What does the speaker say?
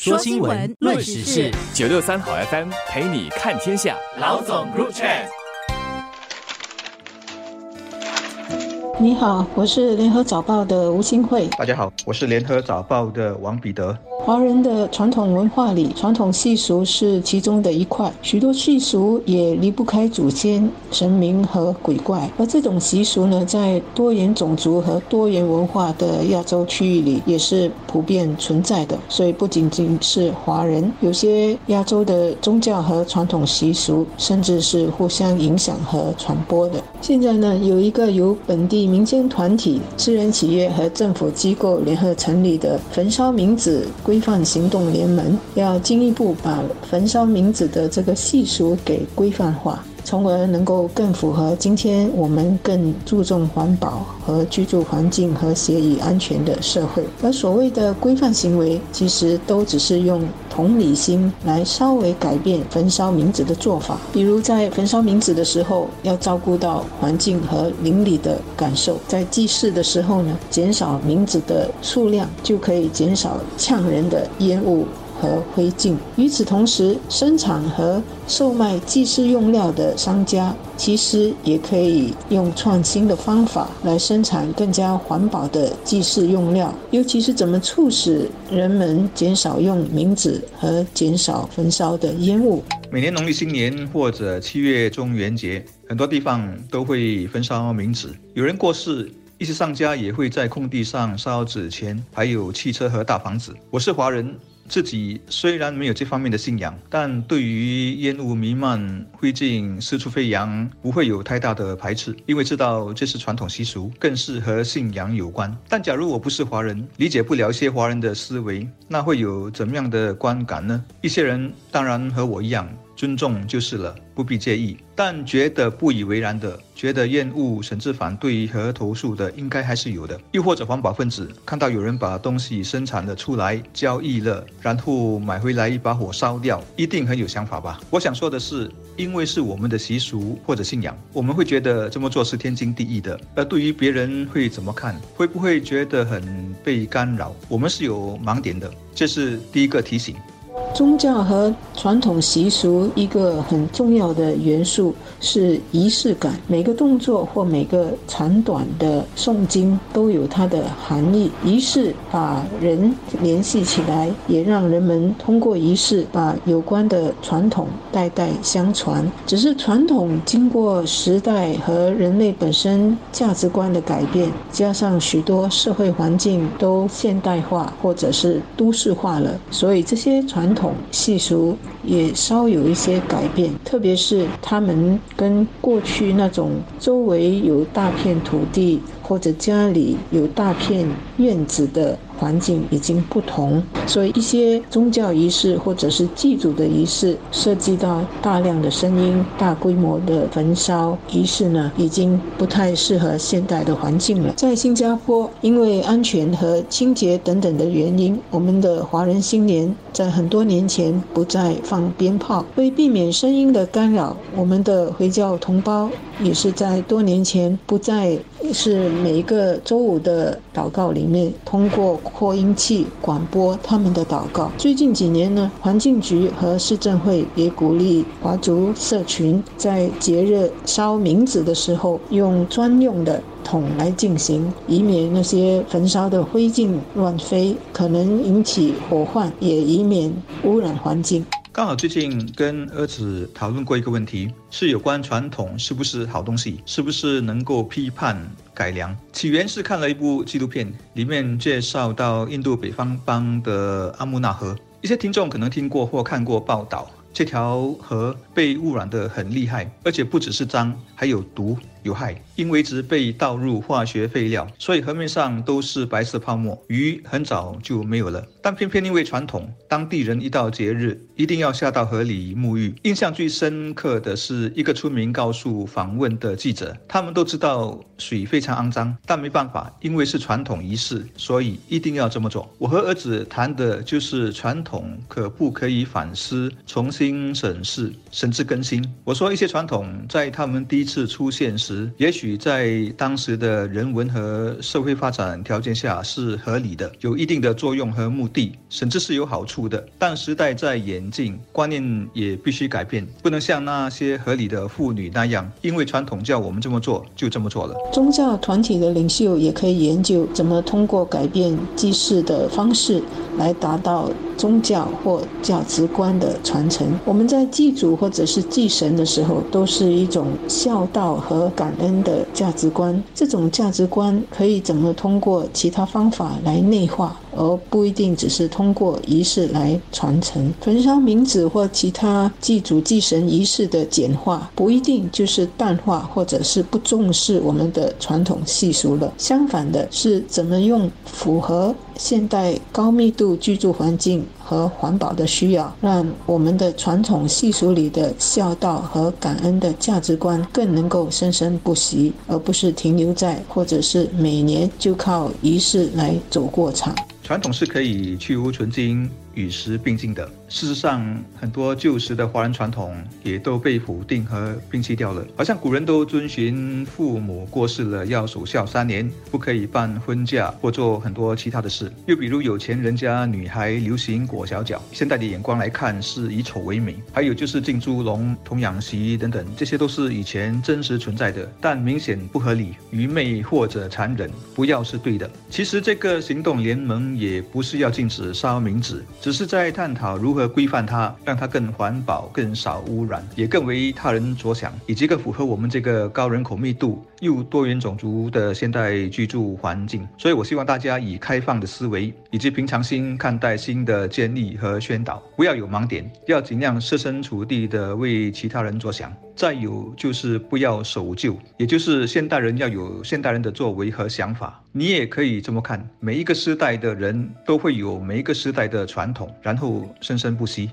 说新闻，论时事，九六三好 FM 陪你看天下。老总入场。你好，我是联合早报的吴新慧。大家好，我是联合早报的王彼得。华人的传统文化里，传统习俗是其中的一块，许多习俗也离不开祖先、神明和鬼怪。而这种习俗呢，在多元种族和多元文化的亚洲区域里，也是普遍存在的。所以，不仅仅是华人，有些亚洲的宗教和传统习俗，甚至是互相影响和传播的。现在呢，有一个由本地民间团体、私人企业和政府机构联合成立的焚烧冥纸规。范行动联盟要进一步把焚烧冥纸的这个习俗给规范化，从而能够更符合今天我们更注重环保和居住环境和谐与安全的社会。而所谓的规范行为，其实都只是用同理心来稍微改变焚烧冥纸的做法。比如在焚烧冥纸的时候，要照顾到环境和邻里的感受；在祭祀的时候呢，减少冥纸的数量，就可以减少呛人。的烟雾和灰烬。与此同时，生产和售卖祭祀用料的商家，其实也可以用创新的方法来生产更加环保的祭祀用料。尤其是怎么促使人们减少用冥纸和减少焚烧的烟雾。每年农历新年或者七月中元节，很多地方都会焚烧冥纸。有人过世。一些商家也会在空地上烧纸钱，还有汽车和大房子。我是华人，自己虽然没有这方面的信仰，但对于烟雾弥漫、灰烬四处飞扬，不会有太大的排斥，因为知道这是传统习俗，更是和信仰有关。但假如我不是华人，理解不了一些华人的思维，那会有怎么样的观感呢？一些人当然和我一样。尊重就是了，不必介意。但觉得不以为然的，觉得厌恶甚至反对和投诉的，应该还是有的。又或者环保分子看到有人把东西生产了出来，交易了，然后买回来一把火烧掉，一定很有想法吧？我想说的是，因为是我们的习俗或者信仰，我们会觉得这么做是天经地义的。而对于别人会怎么看，会不会觉得很被干扰？我们是有盲点的，这是第一个提醒。宗教和传统习俗一个很重要的元素是仪式感。每个动作或每个长短的诵经都有它的含义。仪式把人联系起来，也让人们通过仪式把有关的传统代代相传。只是传统经过时代和人类本身价值观的改变，加上许多社会环境都现代化或者是都市化了，所以这些传统。习俗也稍有一些改变，特别是他们跟过去那种周围有大片土地或者家里有大片院子的。环境已经不同，所以一些宗教仪式或者是祭祖的仪式，涉及到大量的声音、大规模的焚烧仪式呢，已经不太适合现代的环境了。在新加坡，因为安全和清洁等等的原因，我们的华人新年在很多年前不再放鞭炮，为避免声音的干扰，我们的回教同胞也是在多年前不再是每一个周五的祷告里面通过。扩音器广播他们的祷告。最近几年呢，环境局和市政会也鼓励华族社群在节日烧冥纸的时候，用专用的桶来进行，以免那些焚烧的灰烬乱飞，可能引起火患，也以免污染环境。刚好最近跟儿子讨论过一个问题，是有关传统是不是好东西，是不是能够批判改良。起源是看了一部纪录片，里面介绍到印度北方邦的阿穆纳河，一些听众可能听过或看过报道，这条河被污染得很厉害，而且不只是脏，还有毒。有害，因为直被倒入化学废料，所以河面上都是白色泡沫，鱼很早就没有了。但偏偏因为传统，当地人一到节日一定要下到河里沐浴。印象最深刻的是一个村民告诉访问的记者，他们都知道水非常肮脏，但没办法，因为是传统仪式，所以一定要这么做。我和儿子谈的就是传统可不可以反思、重新审视，甚至更新。我说一些传统在他们第一次出现时。也许在当时的人文和社会发展条件下是合理的，有一定的作用和目的，甚至是有好处的。但时代在演进，观念也必须改变，不能像那些合理的妇女那样，因为传统叫我们这么做，就这么做了。宗教团体的领袖也可以研究怎么通过改变祭祀的方式来达到。宗教或价值观的传承，我们在祭祖或者是祭神的时候，都是一种孝道和感恩的价值观。这种价值观可以怎么通过其他方法来内化，而不一定只是通过仪式来传承。焚烧冥纸或其他祭祖祭神仪式的简化，不一定就是淡化或者是不重视我们的传统习俗了。相反的是，怎么用符合现代高密度居住环境。和环保的需要，让我们的传统习俗里的孝道和感恩的价值观更能够生生不息，而不是停留在或者是每年就靠仪式来走过场。传统是可以去污存精。与时并进的。事实上，很多旧时的华人传统也都被否定和摒弃掉了。好像古人都遵循父母过世了要守孝三年，不可以办婚嫁或做很多其他的事。又比如有钱人家女孩流行裹小脚，现代的眼光来看是以丑为美。还有就是进猪笼、童养媳等等，这些都是以前真实存在的，但明显不合理、愚昧或者残忍。不要是对的。其实这个行动联盟也不是要禁止烧冥纸。只是在探讨如何规范它，让它更环保、更少污染，也更为他人着想，以及更符合我们这个高人口密度又多元种族的现代居住环境。所以，我希望大家以开放的思维以及平常心看待新的建立和宣导，不要有盲点，要尽量设身处地的为其他人着想。再有就是不要守旧，也就是现代人要有现代人的作为和想法。你也可以这么看，每一个时代的人都会有每一个时代的传统，然后生生不息。